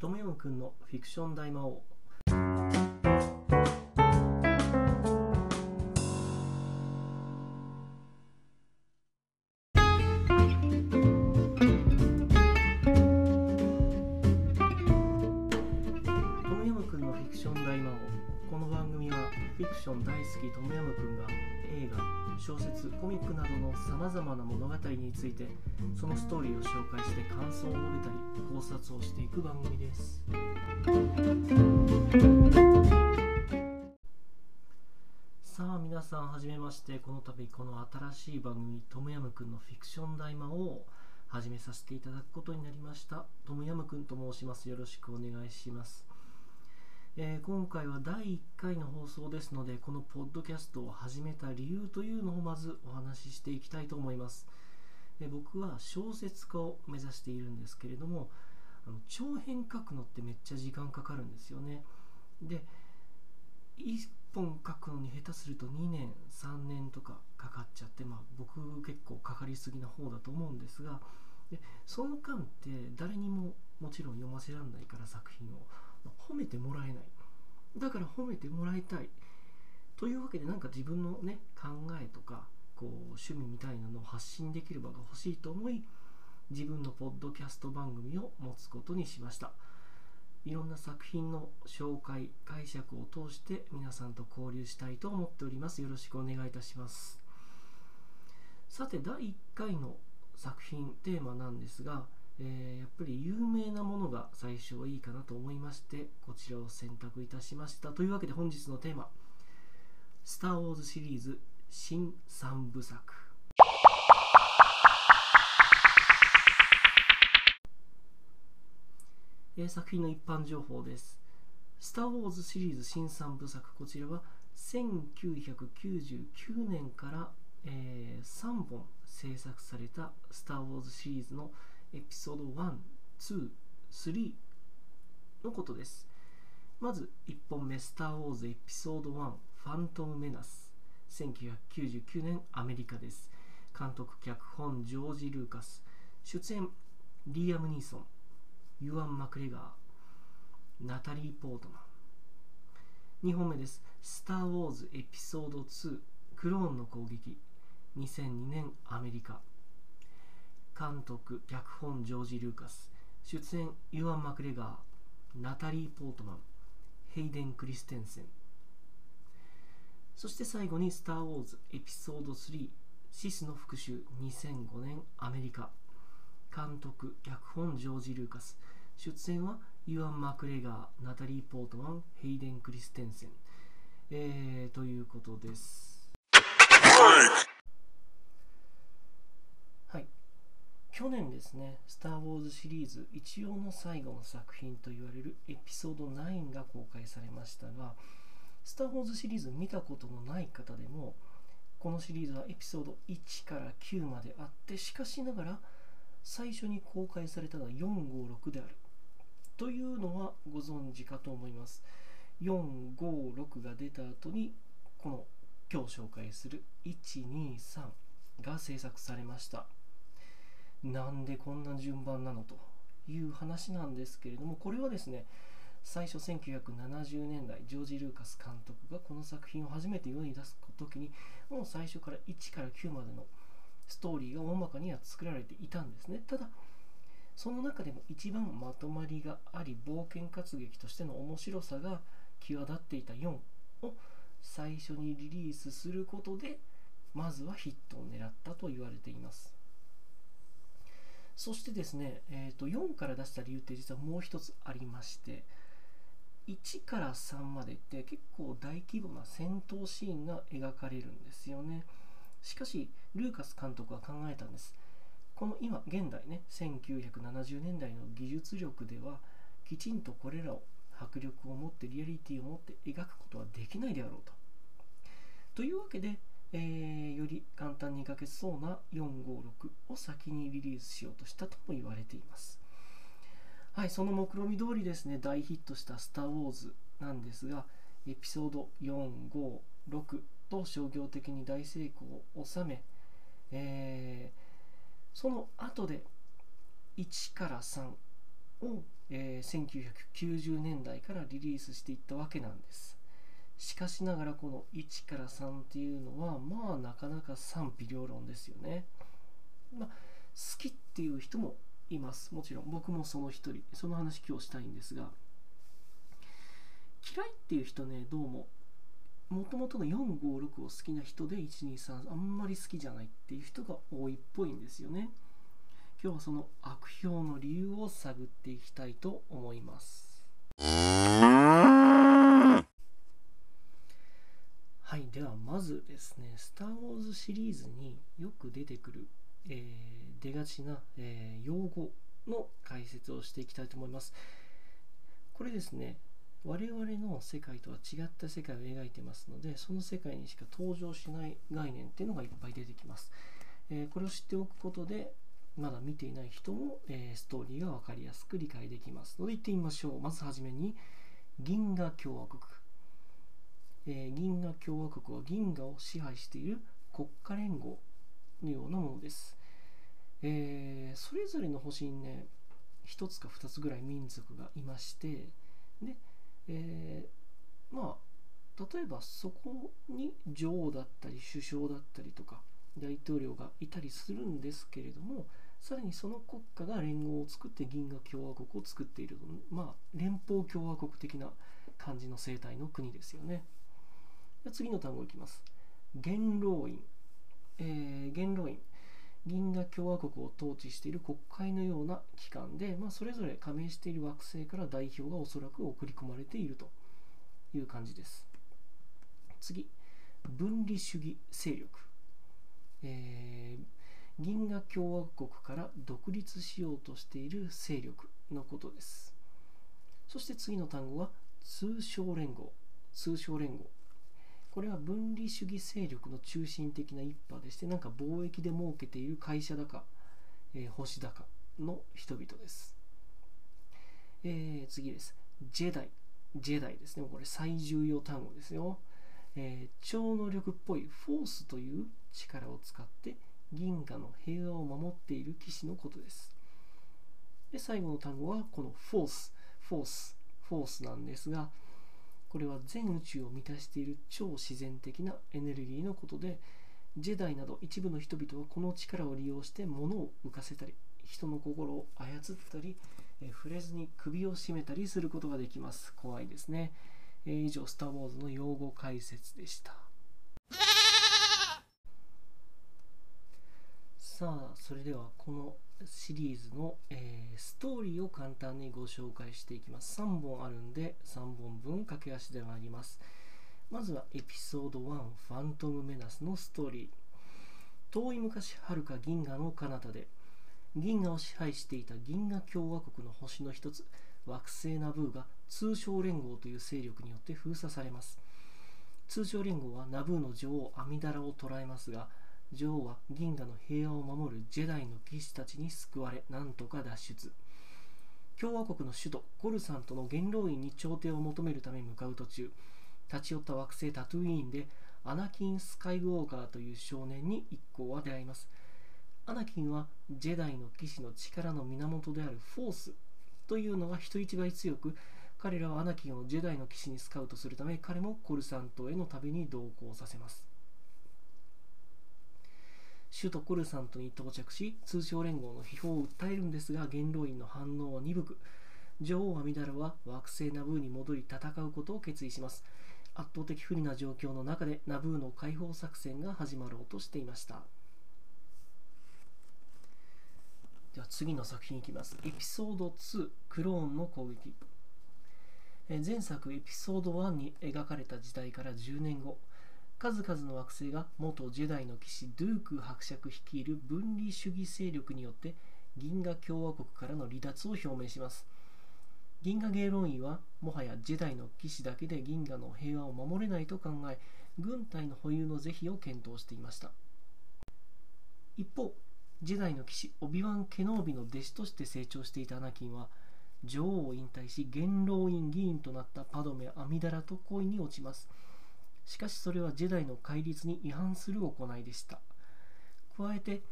トムヤムくんのフィクション大魔王。トムヤムくんのフィクション大魔王。この番組はフィクション大好きトムヤムくん小説コミックなどのさまざまな物語についてそのストーリーを紹介して感想を述べたり考察をしていく番組です。さあ皆さんはじめまして。この度この新しい番組トムヤムくんのフィクション大魔王を始めさせていただくことになりました。トムヤムくんと申します。よろしくお願いします。えー今回は第1回の放送ですのでこのポッドキャストを始めた理由というのをまずお話ししていきたいと思います、えー僕は小説家を目指しているんですけれどもあの長編書くのってめっちゃ時間かかるんですよね。で1本書くのに下手すると2年3年とかかかっちゃってまあ僕結構かかりすぎな方だと思うんですがでその間って誰にももちろん読ませられないから作品を。褒めてもらえない。だから褒めてもらいたい。というわけでなんか自分のね考えとかこう趣味みたいなのを発信できる場が欲しいと思い自分のポッドキャスト番組を持つことにしました。いろんな作品の紹介解釈を通して皆さんと交流したいと思っております。よろしくお願いいたします。さて第1回の作品テーマなんですがえーやっぱり有名なものが最初はいいかなと思いましてこちらを選択いたしました。というわけで本日のテーマ「スター・ウォーズ」シリーズ新3部作。作品の一般情報です「スター・ウォーズ」シリーズ新3部作。こちらは1999年から、え3本制作された「スター・ウォーズ」シリーズのエピソード1、2、3のことです。まず1本目、スター・ウォーズエピソード1、ファントム・メナス。1999年アメリカです。監督、脚本、ジョージ・ルーカス。出演、リーアム・ニーソン、ユアン・マクレガー、ナタリー・ポートマン。2本目です。スター・ウォーズエピソード2、クローンの攻撃。2002年アメリカ。監督脚本ジョージ・ルーカス。出演ユアン・マクレガー。ナタリー・ポートマン。ヘイデン・クリステンセン。そして最後に「スター・ウォーズ」エピソード3シスの復讐2005年アメリカ。監督脚本ジョージ・ルーカス。出演はユアン・マクレガー。ナタリー・ポートマン。ヘイデン・クリステンセン、えー、ということですはい去年ですね、スター・ウォーズシリーズ一応の最後の作品と言われるエピソード9が公開されましたが、スター・ウォーズシリーズ見たことのない方でも、このシリーズはエピソード1から9まであって、しかしながら最初に公開されたのは456である。というのはご存知かと思います。456が出た後に、この今日紹介する123が制作されました。なんでこんな順番なのという話なんですけれどもこれはですね最初1970年代ジョージ・ルーカス監督がこの作品を初めて世に出す時にもう最初から1から9までのストーリーが大まかには作られていたんですね。ただその中でも一番まとまりがあり冒険活劇としての面白さが際立っていた4を最初にリリースすることでまずはヒットを狙ったと言われています。そしてですね、えー、と4から出した理由って実はもう一つありまして1から3までって結構大規模な戦闘シーンが描かれるんですよね。しかしルーカス監督は考えたんです。この今現代ね1970年代の技術力ではきちんとこれらを迫力を持ってリアリティを持って描くことはできないであろうと。というわけでえーより簡単に描けそうな456を先にリリースしようとしたとも言われています。はい、その目論見通りですね、大ヒットした「スター・ウォーズ」なんですが、エピソード456と商業的に大成功を収め、えーその後で1から3を、えー1990年代からリリースしていったわけなんですしかしながらこの1から3っていうのはまあなかなか賛否両論ですよね、まあ、好きっていう人もいます。もちろん。僕もその一人。その話今日したいんですが。嫌いっていう人ねどうも。もともとの456を好きな人で123あんまり好きじゃないっていう人が多いっぽいんですよね。今日はその悪評の理由を探っていきたいと思いますはではまずですね「スター・ウォーズ」シリーズによく出てくる、えー出がちな、えー用語の解説をしていきたいと思います。これですね我々の世界とは違った世界を描いてますのでその世界にしか登場しない概念っていうのがいっぱい出てきます、えーこれを知っておくことでまだ見ていない人も、えストーリーが分かりやすく理解できますので行ってみましょう。まずはじめに銀河共和国、えー銀河共和国は銀河を支配している国家連合のようなものです、えーそれぞれの星にね1つか2つぐらい民族がいましてで、えーまあ例えばそこに女王だったり首相だったりとか大統領がいたりするんですけれどもさらにその国家が連合を作って銀河共和国を作っているまあ連邦共和国的な感じの生態の国ですよね。次の単語いきます。元老院、えー元老院。銀河共和国を統治している国会のような機関で、まあ、それぞれ加盟している惑星から代表がおそらく送り込まれているという感じです。次。分離主義勢力、えー銀河共和国から独立しようとしている勢力のことです。そして次の単語は通商連合。通商連合。これは分離主義勢力の中心的な一派でしてなんか貿易で儲けている会社だか、えー星だかの人々です、えー次です。ジェダイジェダイですね。これ最重要単語ですよ、えー超能力っぽいフォースという力を使って銀河の平和を守っている騎士のことです。で最後の単語はこのフォース。フォース。フォースなんですがこれは全宇宙を満たしている超自然的なエネルギーのことでジェダイなど一部の人々はこの力を利用して物を浮かせたり人の心を操ったり触れずに首を絞めたりすることができます。怖いですね、えー以上「スター・ウォーズ」の用語解説でした。さあそれではこのシリーズの、えーストーリーを簡単にご紹介していきます。3本あるんで3本分駆け足で参ります。まずはエピソード1ファントム・メナスのストーリー。遠い昔はるか銀河の彼方で銀河を支配していた銀河共和国の星の一つ惑星ナブーが通商連合という勢力によって封鎖されます。通商連合はナブーの女王アミダラを捕らえますが女王は銀河の平和を守るジェダイの騎士たちに救われなんとか脱出。共和国の首都コルサントの元老院に調停を求めるため向かう途中立ち寄った惑星タトゥイーンでアナキン・スカイウォーカーという少年に一行は出会います。アナキンはジェダイの騎士の力の源であるフォースというのが人一倍強く彼らはアナキンをジェダイの騎士にスカウトするため彼もコルサントへの旅に同行させます。首都コルサントに到着し通商連合の批評を訴えるんですが元老院の反応は鈍く女王アミダラは惑星ナブーに戻り戦うことを決意します。圧倒的不利な状況の中でナブーの解放作戦が始まろうとしていました。では次の作品いきます。エピソード2クローンの攻撃。え前作エピソード1に描かれた時代から10年後。数々の惑星が元ジェダイの騎士ドゥーク伯爵率いる分離主義勢力によって銀河共和国からの離脱を表明します。銀河芸能院はもはやジェダイの騎士だけで銀河の平和を守れないと考え軍隊の保有の是非を検討していました。一方ジェダイの騎士オビワン・ケノービの弟子として成長していたアナキンは女王を引退し元老院議員となったパドメ・アミダラと恋に落ちます。しかしそれはジェダイの戒律に違反する行いでした。加えて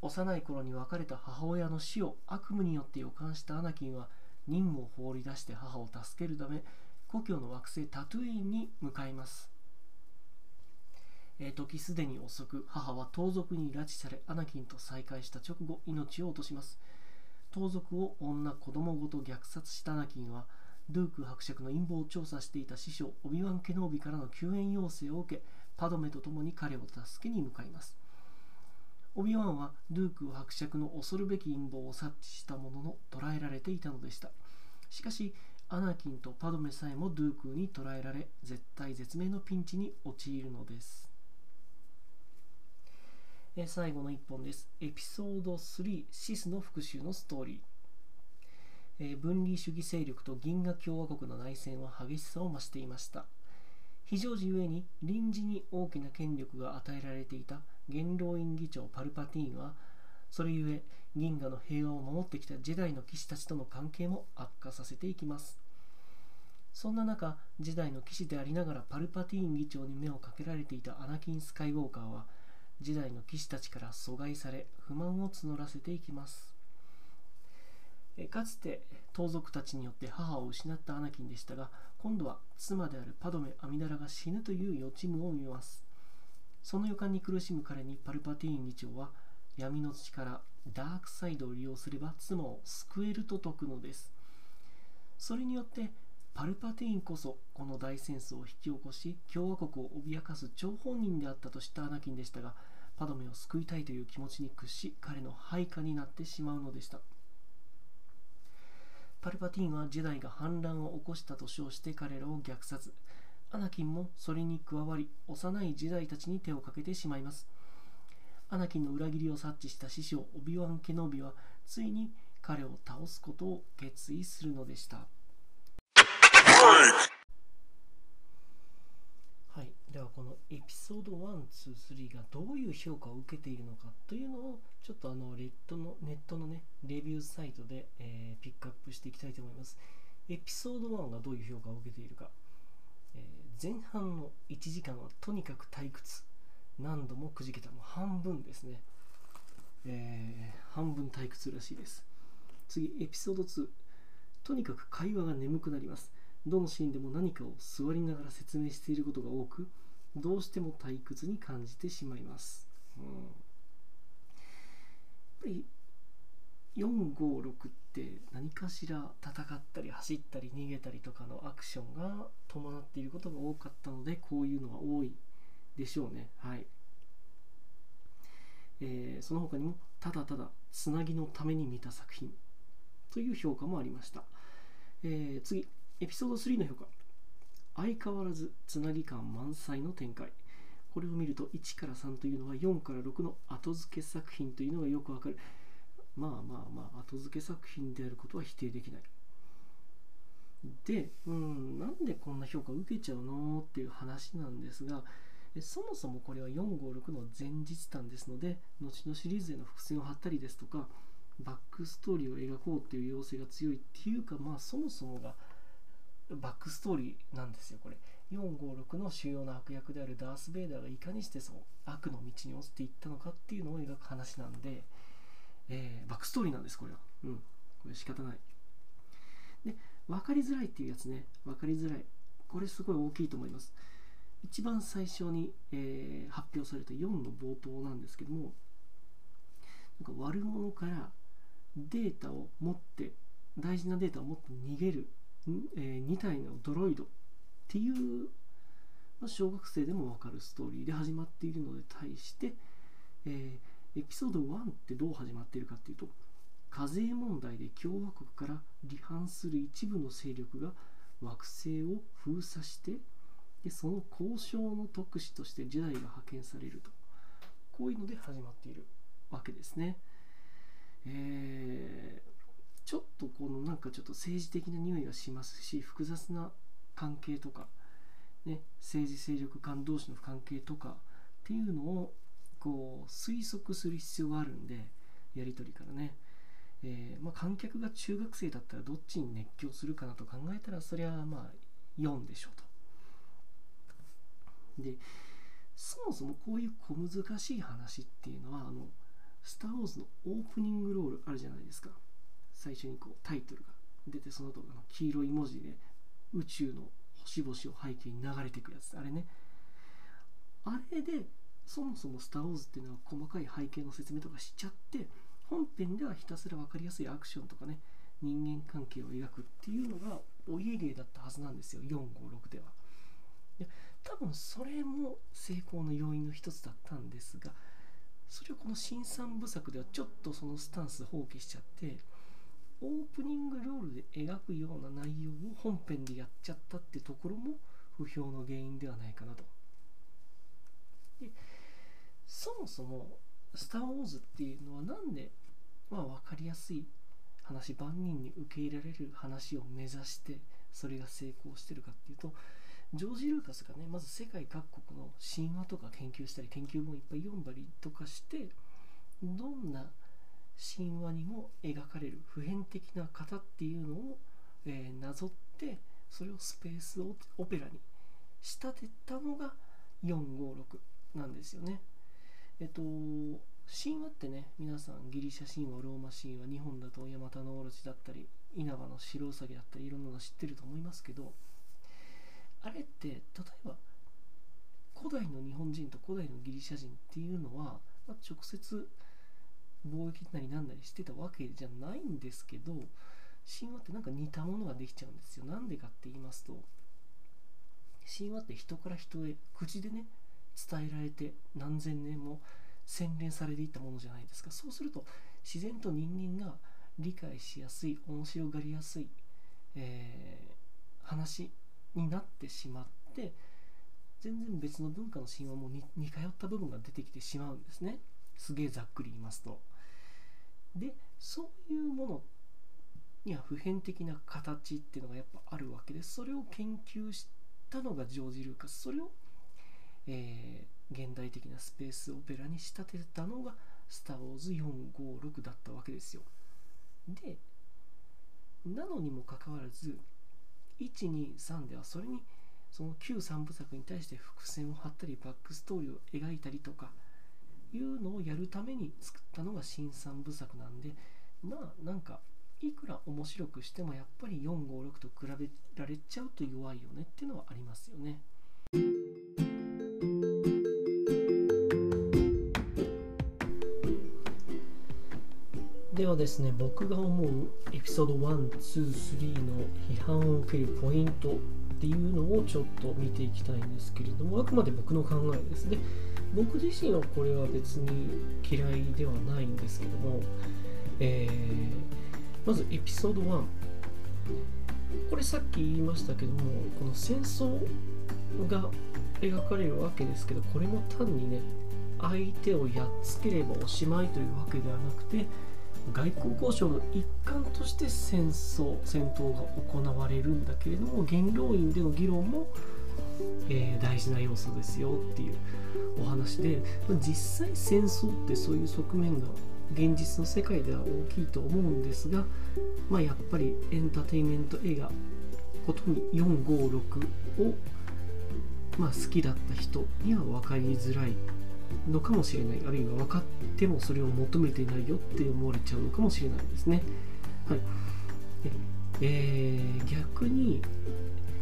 幼い頃に別れた母親の死を悪夢によって予感したアナキンは任務を放り出して母を助けるため故郷の惑星タトゥインに向かいます。えー、時すでに遅く母は盗賊に拉致されアナキンと再会した直後命を落とします。盗賊を女子供ごと虐殺したアナキンはドゥーク伯爵の陰謀を調査していた師匠オビワン・ケノービからの救援要請を受けパドメと共に彼を助けに向かいますオビワンはドゥーク伯爵の恐るべき陰謀を察知したものの捕らえられていたのでしたしかしアナキンとパドメさえもドゥークに捕らえられ絶対絶命のピンチに陥るのですえ最後の1本です。エピソード3シスの復讐のストーリー。え分離主義勢力と銀河共和国の内戦は激しさを増していました。非常時ゆえに臨時に大きな権力が与えられていた元老院議長パルパティーンは、それゆえ銀河の平和を守ってきたジェダイの騎士たちとの関係も悪化させていきます。そんな中、ジェダイの騎士でありながらパルパティーン議長に目をかけられていたアナキン・スカイウォーカーは、時代の騎士たちから阻害され不満を募らせていきますかつて盗賊たちによって母を失ったアナキンでしたが今度は妻であるパドメ・アミダラが死ぬという予知夢を見ます。その予感に苦しむ彼にパルパティーン議長は闇の力ダークサイドを利用すれば妻を救えると説くのです。それによってパルパティーンこそこの大戦争を引き起こし共和国を脅かす張本人であったとしたアナキンでしたがパドメを救いたいという気持ちに屈し彼の配下になってしまうのでした。パルパティーンはジェダイが反乱を起こしたと称して彼らを虐殺。アナキンもそれに加わり幼いジェダイたちに手をかけてしまいます。アナキンの裏切りを察知した師匠オビワン・ケノービはついに彼を倒すことを決意するのでした。ではこのエピソード123がどういう評価を受けているのかというのをちょっとあのレッドのネットのねレビューサイトで、えー、ピックアップしていきたいと思います。エピソード1がどういう評価を受けているか、えー、前半の1時間はとにかく退屈何度もくじけたもう半分ですね、えー、半分退屈らしいです。次エピソード2とにかく会話が眠くなります。どのシーンでも何かを座りながら説明していることが多くどうしても退屈に感じてしまいます、うん、やっぱり456って何かしら戦ったり走ったり逃げたりとかのアクションが伴っていることが多かったのでこういうのが多いでしょうね。はい、えー、その他にもただただつなぎのために見た作品という評価もありました、えー、次エピソード3の評価相変わらずつなぎ感満載の展開。これを見ると1から3というのは4から6の後付け作品というのがよくわかる。まあまあまあ後付け作品であることは否定できない。で、うん、なんでこんな評価を受けちゃうのっていう話なんですがそもそもこれは456の前日談ですので後のシリーズへの伏線を張ったりですとかバックストーリーを描こうっていう要請が強いっていうかまあそもそもがバックストーリーなんですよこれ。456の主要な悪役であるダース・ベイダーがいかにしてその悪の道に落ちていったのかっていうのを描く話なんで、えー、バックストーリーなんですこれは。うん。これ仕方ない。で分かりづらいっていうやつね。分かりづらい。これすごい大きいと思います。一番最初に、えー、発表された4の冒頭なんですけどもなんか悪者からデータを持って大事なデータを持って逃げるえー、2体のドロイドっていう、まあ、小学生でもわかるストーリーで始まっているので対して、えー、エピソード1ってどう始まっているかっていうと課税問題で共和国から離反する一部の勢力が惑星を封鎖してでその交渉の特使としてジェダイが派遣されるとこういうので始まっているわけですね。えーちょっとこのなんかちょっと政治的な匂いがしますし複雑な関係とか、ね、政治勢力間同士の関係とかっていうのをこう推測する必要があるんでやり取りからね、えー、まあ、観客が中学生だったらどっちに熱狂するかなと考えたらそりゃまあ4でしょうと。でそもそもこういう小難しい話っていうのはあのスター・ウォーズのオープニングロールあるじゃないですか。最初にこうタイトルが出てその後の黄色い文字で宇宙の星々を背景に流れていくやつあれね。あれでそもそも「スター・ウォーズ」っていうのは細かい背景の説明とかしちゃって本編ではひたすら分かりやすいアクションとかね人間関係を描くっていうのがお家芸だったはずなんですよ。456では。で多分それも成功の要因の一つだったんですがそれをこの新三部作ではちょっとそのスタンス放棄しちゃってオープニングロールで描くような内容を本編でやっちゃったってところも不評の原因ではないかなと。でそもそも「スター・ウォーズ」っていうのは何で、まあ、分かりやすい話万人に受け入れられる話を目指してそれが成功してるかっていうとジョージ・ルーカスがねまず世界各国の神話とか研究したり研究本いっぱい読んだりとかしてどんな神話にも描かれる普遍的な方っていうのを、えー、なぞってそれをスペースオペラに仕立てたのが456なんですよね。えっと神話ってね皆さんギリシャ神話ローマ神話日本だとヤマタノオロチだったり稲葉の白ウサギだったりいろんなの知ってると思いますけどあれって例えば古代の日本人と古代のギリシャ人っていうのは、まあ、直接貿易なりなんなりしてたわけじゃないんですけど神話ってなんか似たものができちゃうんですよ。なんでかって言いますと神話って人から人へ口でね伝えられて何千年も洗練されていったものじゃないですか。そうすると自然と人間が理解しやすい面白がりやすい、えー、話になってしまって全然別の文化の神話も似通った部分が出てきてしまうんですね。すげえざっくり言いますと。でそういうものには普遍的な形っていうのがやっぱあるわけでそれを研究したのがジョージ・ルーカスそれを、えー現代的なスペースオペラに仕立てたのが「スター・ウォーズ456」だったわけですよ。でなのにもかかわらず123ではそれにその旧3部作に対して伏線を張ったりバックストーリーを描いたりとかいうのをやるために作ったのが新3部作なんでまあなんかいくら面白くしてもやっぱり456と比べられちゃうと弱いよねっていうのはありますよね。ではですね僕が思うエピソード123の批判を受けるポイントっていうのをちょっと見ていきたいんですけれどもあくまで僕の考えですね僕自身はこれは別に嫌いではないんですけども、えー、まずエピソード1これさっき言いましたけどもこの戦争が描かれるわけですけどこれも単にね相手をやっつければおしまいというわけではなくて外交交渉の一環として戦争戦闘が行われるんだけれども元老院での議論も、えー、大事な要素ですよっていうお話でまあ実際戦争ってそういう側面が現実の世界では大きいと思うんですが、まあ、やっぱりエンターテインメント映画ことに456を、まあ、好きだった人には分かりづらいのかもしれないあるいは分かってもそれを求めていないよって思われちゃうのかもしれないですね。はいえー、逆に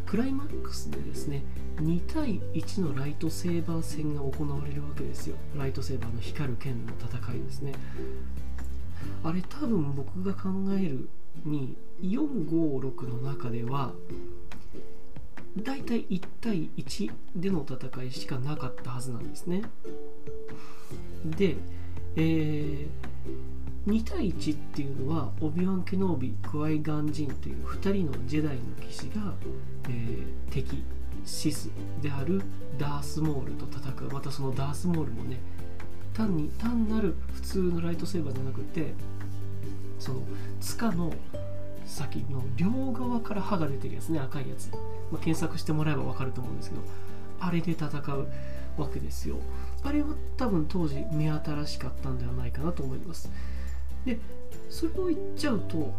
クライマックスでですね2対1のライトセーバー戦が行われるわけですよライトセーバーの光る剣の戦いですねあれ多分僕が考えるに456の中では大体1対1での戦いしかなかったはずなんですね。で、えー、2対1っていうのはオビワン・ケノービクワイガンジンという2人のジェダイの騎士が、えー、敵シスであるダースモールと戦う。またそのダースモールもね単に単なる普通のライトセーバーじゃなくてその塚の先の両側から刃が出てるやつね赤いやつ、まあ、検索してもらえば分かると思うんですけどあれで戦うわけですよ。あれは多分当時目新しかったんではないかなと思います。でそれを言っちゃうと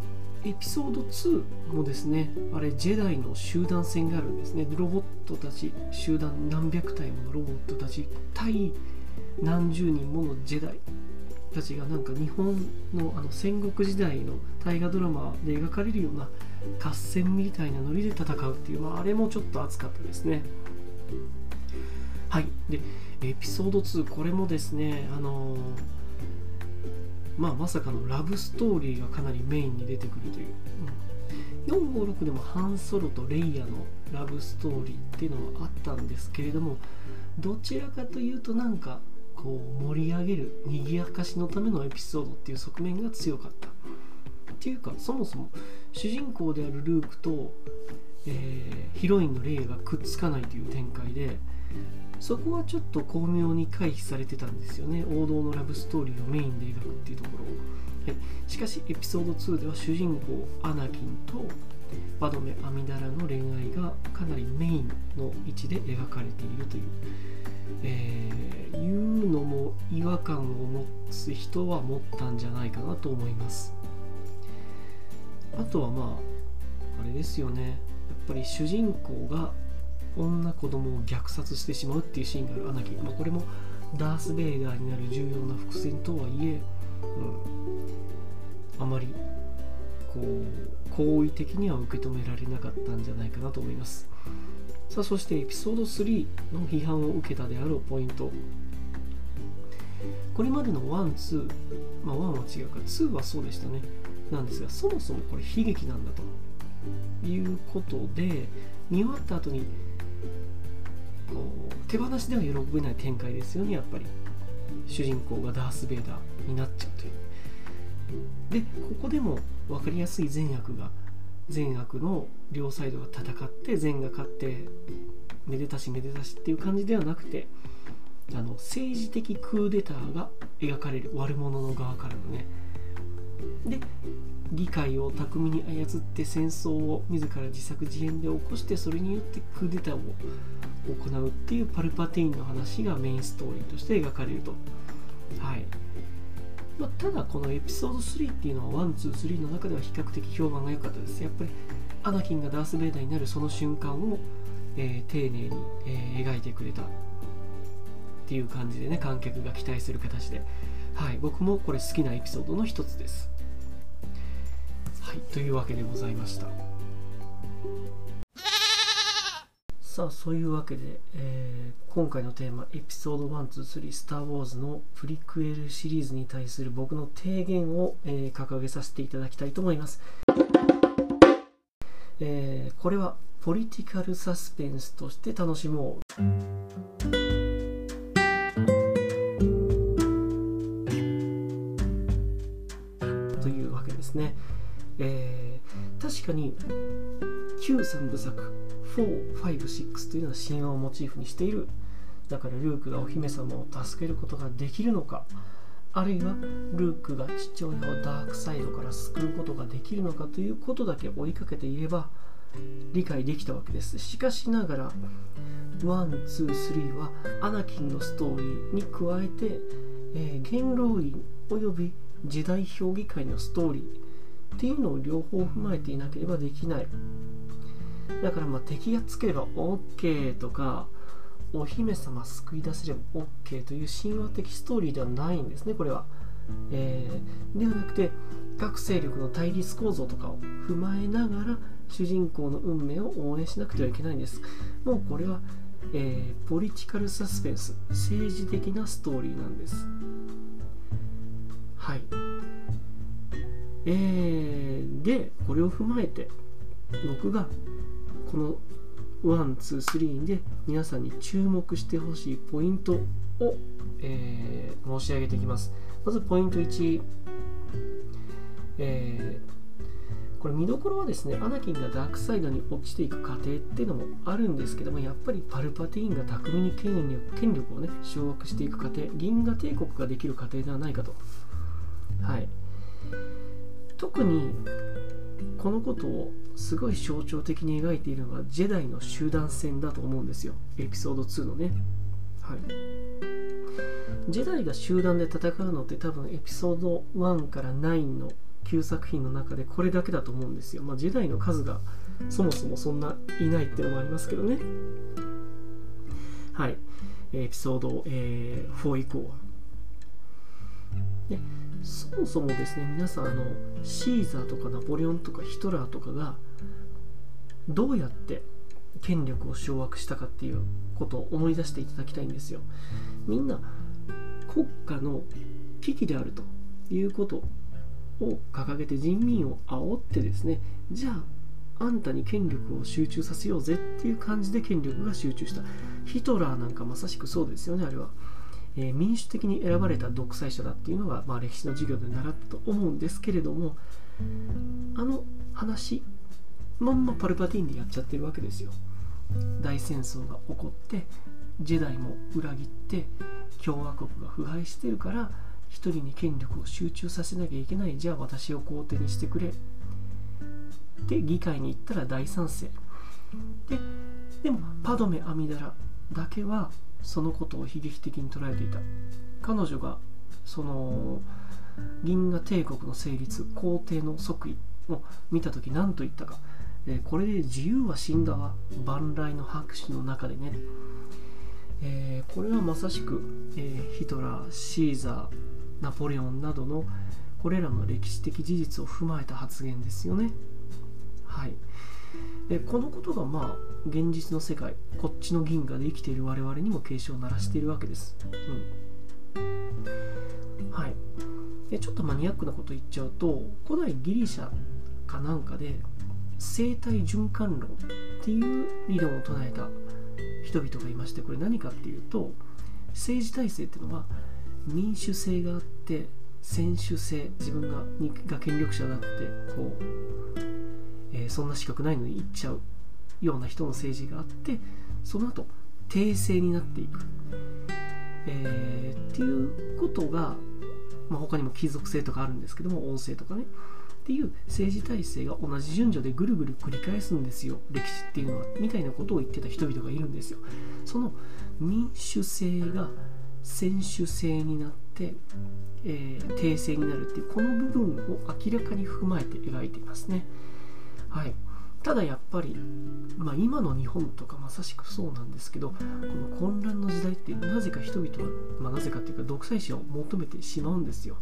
エピソード2もですねあれジェダイの集団戦があるんですね。ロボットたち集団何百体ものロボットたち対何十人ものジェダイたちがなんか日本のあの戦国時代の大河ドラマで描かれるような合戦みたいなノリで戦うっていう、まあ、あれもちょっと熱かったですね。はい。でエピソード2これもですねあのー、まあまさかのラブストーリーがかなりメインに出てくるという、うん、456でもハンソロとレイヤのラブストーリーっていうのはあったんですけれどもどちらかというとなんかこう盛り上げる賑やかしのためのエピソードっていう側面が強かった。っていうかそもそも主人公であるルークと、えー、ヒロインのレイヤがくっつかないという展開でそこはちょっと巧妙に回避されてたんですよね。王道のラブストーリーをメインで描くっていうところを、はい、しかしエピソード2では主人公アナキンとバドメ・アミダラの恋愛がかなりメインの位置で描かれているという、えー、いうのも違和感を持つ人は持ったんじゃないかなと思います。あとはまああれですよね。やっぱり主人公が女子供を虐殺してしまうっていうシーンがあるアナキン、まあ、これもダース・ベイダーになる重要な伏線とはいえ、うん、あまりこう好意的には受け止められなかったんじゃないかなと思います。さあそしてエピソード3の批判を受けたであるポイント。これまでの1、2、まあ1は違うか、2はそうでしたね。なんですが、そもそもこれ悲劇なんだということで、見終わった後にこう手放しでは喜べない展開ですよねやっぱり。主人公がダース・ベイダーになっちゃうという。でここでも分かりやすい善悪が善悪の両サイドが戦って善が勝ってめでたしめでたしっていう感じではなくてあの政治的クーデターが描かれる悪者の側からのね。で議会を巧みに操って戦争を自ら自作自演で起こしてそれによってクーデターを行うっていうパルパティーンの話がメインストーリーとして描かれると。はい。まあ、ただこのエピソード3っていうのは123の中では比較的評判が良かったです。やっぱりアナキンがダース・ベイダーになるその瞬間を、えー、丁寧に、えー、描いてくれたっていう感じでね観客が期待する形で。はい。僕もこれ好きなエピソードの一つです。いというわけでございました。さあそういうわけで、えー、今回のテーマエピソード123スター・ウォーズのプリクエルシリーズに対する僕の提言を、えー、掲げさせていただきたいと思います、えー、これはポリティカルサスペンスとして楽しもう。というわけですね、えー、確かに旧三部作456というのは神話をモチーフにしている。だからルークがお姫様を助けることができるのかあるいはルークが父親をダークサイドから救うことができるのかということだけ追いかけていれば理解できたわけです。しかしながら123はアナキンのストーリーに加えて、えー、元老院および時代評議会のストーリー。っていうのを両方踏まえていなければできない。だからまあ敵がつければ OK とかお姫様救い出せれば OK という神話的ストーリーではないんですねこれは、えー、ではなくて各勢力の対立構造とかを踏まえながら主人公の運命を応援しなくてはいけないんです。もうこれは、えー、ポリティカルサスペンス政治的なストーリーなんです。はい。えー、でこれを踏まえて僕がこの123で皆さんに注目してほしいポイントを、えー、申し上げていきます。まずポイント1、えー、これ見どころはですねアナキンがダークサイドに落ちていく過程っていうのもあるんですけどもやっぱりパルパティーンが巧みに権力権力をね掌握していく過程。銀河帝国ができる過程ではないかと。はい。特にこのことをすごい象徴的に描いているのがジェダイの集団戦だと思うんですよ。エピソード2のね。はい。ジェダイが集団で戦うのって多分エピソード1から9の9作品の中でこれだけだと思うんですよ。まあジェダイの数がそもそもそんないないっていうのもありますけどね。はい。エピソード、えー、4以降は。でそもそもですね皆さんあのシーザーとかナポレオンとかヒトラーとかがどうやって権力を掌握したかっていうことを思い出していただきたいんですよ。みんな国家の危機であるということを掲げて人民を煽ってですねじゃああんたに権力を集中させようぜっていう感じで権力が集中したヒトラーなんかまさしくそうですよねあれは、え、民主的に選ばれた独裁者だっていうのが、まあ、歴史の授業で習ったと思うんですけれどもあの話まんまパルパティーンでやっちゃってるわけですよ。大戦争が起こってジェダイも裏切って共和国が腐敗してるから一人に権力を集中させなきゃいけない。じゃあ私を皇帝にしてくれ。で議会に行ったら大賛成。ででもパドメ・アミダラだけはそのことを悲劇的に捉えていた。彼女がその銀河帝国の成立皇帝の即位を見た時何と言ったか、えこれで自由は死んだわ万来の拍手の中でね、えー、これはまさしく、えー、ヒトラーシーザーナポレオンなどのこれらの歴史的事実を踏まえた発言ですよね。はい、でこのことがまあ現実の世界こっちの銀河で生きている我々にも警鐘を鳴らしているわけです。うん。はい、でちょっとマニアックなこと言っちゃうと古代ギリシャかなんかで生態循環論っていう理論を唱えた人々がいましてこれ何かっていうと政治体制っていうのは民主性があって選手制自分がが権力者だってこう、えー、そんな資格ないのに言っちゃう。ような人の政治があってその後訂正になっていく、えー、っていうことが、まあ、他にも貴族性とかあるんですけども王政とかね。っていう政治体制が同じ順序でぐるぐる繰り返すんですよ。歴史っていうのは。みたいなことを言ってた人々がいるんですよ。その民主制が選手制になって、えー、訂正になるっていうこの部分を明らかに踏まえて描いていますね。はい、ただやっぱり、まあ、今の日本とかまさしくそうなんですけどこの混乱の時代ってなぜか人々は、まあ、なぜかっていうか独裁者を求めてしまうんですよ。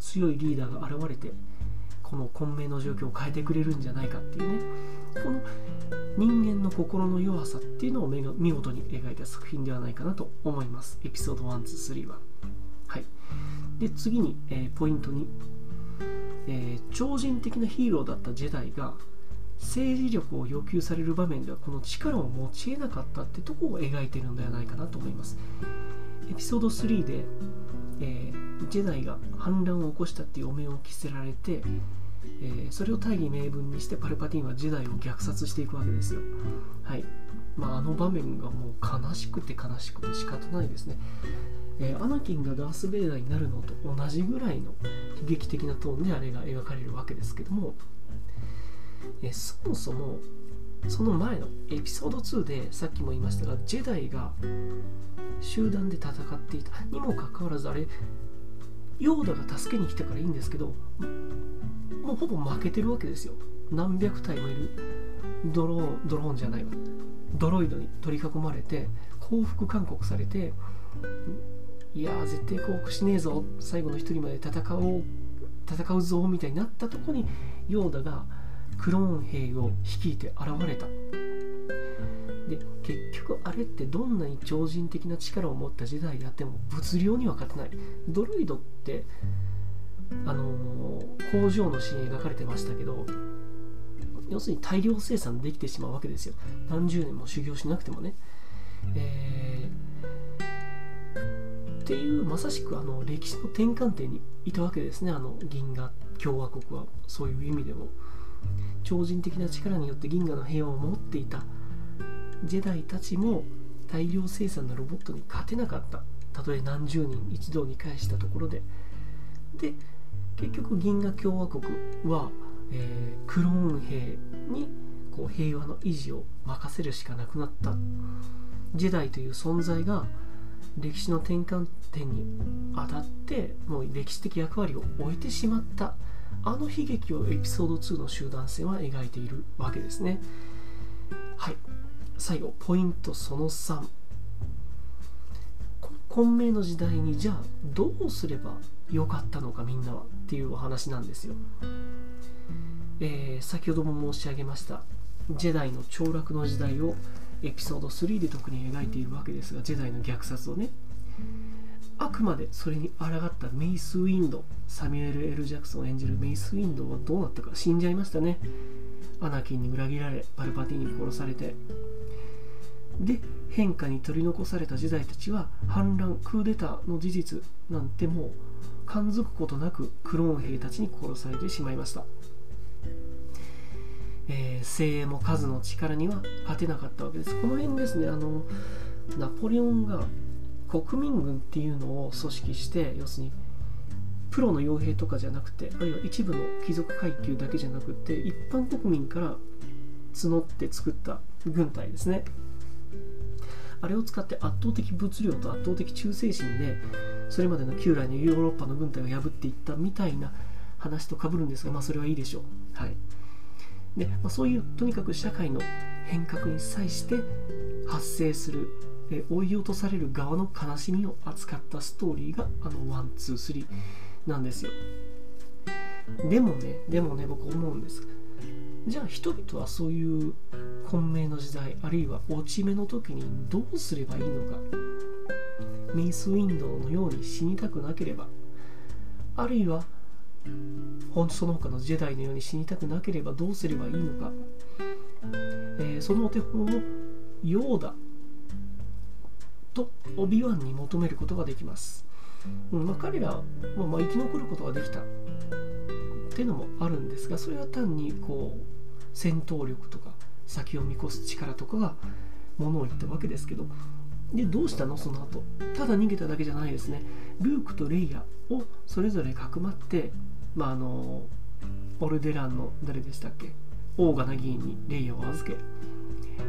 強いリーダーが現れてこの混迷の状況を変えてくれるんじゃないかっていうね。この人間の心の弱さっていうのを見事に描いた作品ではないかなと思います。エピソード123は。はい。で次に、えー、ポイント2、えー、超人的なヒーローだったジェダイが政治力を要求される場面ではこの力を持ち得なかったってとこを描いてるんではないかなと思いますエピソード3で、えー、ジェダイが反乱を起こしたっていうお面を着せられてえー、それを大義名分にしてパルパティンはジェダイを虐殺していくわけですよ。はいまあ、あの場面がもう悲しくて悲しくて仕方ないですね。えー、アナキンがダース・ベイダーになるのと同じぐらいの悲劇的なトーンであれが描かれるわけですけども、え、そもそもその前のエピソード2でさっきも言いましたがジェダイが集団で戦っていた。にもかかわらずあれヨーダが助けに来たからいいんですけどもうほぼ負けてるわけですよ。何百体もいる。ドローンドローンじゃないわ。ドロイドに取り囲まれて降伏勧告されていやー絶対降伏しねえぞ。最後の一人まで戦おう。戦うぞみたいになったとこにヨーダがクローン兵を率いて現れた。で結局あれってどんなに超人的な力を持った時代であっても物量には勝てない。ドロイドってあのー、工場のシーン描かれてましたけど要するに大量生産できてしまうわけですよ。何十年も修行しなくてもね、えー、っていうまさしくあの歴史の転換点にいたわけですね。あの銀河共和国は。そういう意味でも。超人的な力によって銀河の平和を守っていた。ジェダイたちも大量生産のロボットに勝てなかった。たとえ何十人一堂に会したところで。で結局銀河共和国は、えー、クローン兵にこう平和の維持を任せるしかなくなった。ジェダイという存在が歴史の転換点に当たってもう歴史的役割を終えてしまった。あの悲劇をエピソード2の集団戦は描いているわけですね。はい。最後ポイントその3混迷の時代にじゃあどうすればよかったのかみんなはっていうお話なんですよ、えー、先ほども申し上げましたジェダイの凋落の時代をエピソード3で特に描いているわけですがジェダイの虐殺をね。あくまでそれに抗ったメイス・ウィンドサミュエル・ L・ ジャクソン演じるメイス・ウィンドはどうなったか死んじゃいましたね。アナキンに裏切られパルパティに殺されて。で変化に取り残された時代たちは反乱クーデターの事実なんてもう感づくことなくクローン兵たちに殺されてしまいました、えー、精鋭も数の力には勝てなかったわけです。この辺ですねあのナポレオンが国民軍っていうのを組織して要するにプロの傭兵とかじゃなくてあるいは一部の貴族階級だけじゃなくて一般国民から募って作った軍隊ですねあれを使って圧倒的物量と圧倒的忠誠心でそれまでの旧来のヨーロッパの軍隊を破っていったみたいな話とかぶるんですが、まあ、それはいいでしょう。はいでまあ、そういうとにかく社会の変革に際して発生するえ追い落とされる側の悲しみを扱ったストーリーがあのワンツースリーなんですよ。でもねでもね僕思うんです。じゃあ人々はそういう混迷の時代あるいは落ち目の時にどうすればいいのか。メイス・ウィンドウのように死にたくなければ。あるいは本その他のジェダイのように死にたくなければどうすればいいのか、えー、そのお手本をヨーダとオビワンに求めることができます、うんまあ、彼らは、まあ、生き残ることができた。っていうのもあるんですがそれは単にこう戦闘力とか先を見越す力とかがものを言ったわけですけどでどうしたの？その後。ただ逃げただけじゃないですね。ルークとレイヤーをそれぞれかくまってまああのオルデランの誰でしたっけ？オーガナ議員にレイヤーを預け、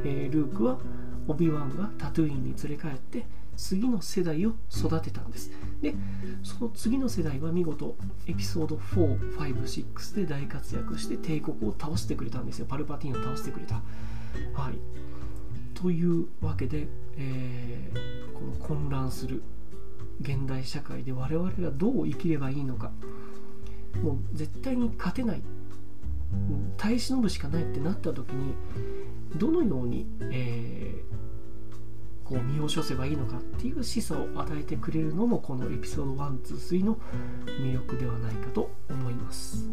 えー、ルークはオビワンがタトゥーインに連れ帰って次の世代を育てたんです。でその次の世代は見事エピソード456で大活躍して帝国を倒してくれたんですよ。パルパティーンを倒してくれた。はい。というわけで、えー、この混乱する現代社会で我々がどう生きればいいのか。もう絶対に勝てない。耐え忍ぶしかないってなった時にどのように、えー、こう身を処せばいいのかっていう示唆を与えてくれるのもこのエピソード123の魅力ではないかと思います。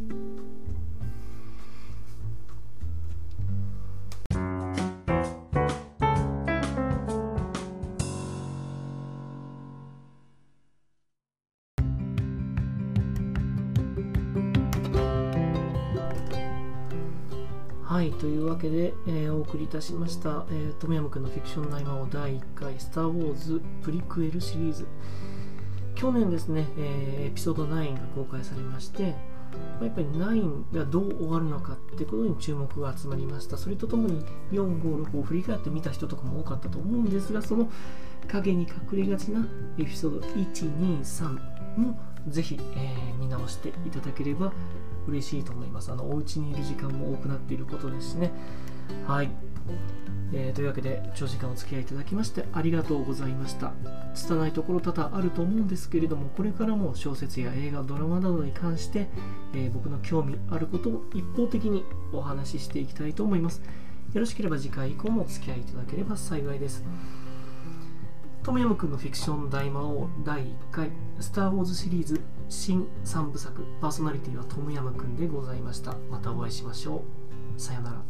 はい、というわけで、えー、お送りいたしました、えー、トムヤムくんのフィクション大魔王第1回スター・ウォーズプリクエルシリーズ。去年ですね、えー、エピソード9が公開されまして、まあ、やっぱり9がどう終わるのかってことに注目が集まりました。それとともに456を振り返って見た人とかも多かったと思うんですがその影に隠れがちなエピソード123もぜひ、えー、見直していただければ嬉しいと思います。あのお家にいる時間も多くなっていることですしね。はい。えー、というわけで長時間お付き合いいただきましてありがとうございました拙いところ多々あると思うんですけれどもこれからも小説や映画ドラマなどに関して、えー、僕の興味あることを一方的にお話ししていきたいと思いますよろしければ次回以降もお付き合いいただければ幸いですトムヤムくんのフィクション大魔王第1回スター・ウォーズシリーズ新3部作パーソナリティはトムヤムくんでございました。またお会いしましょう。さよなら。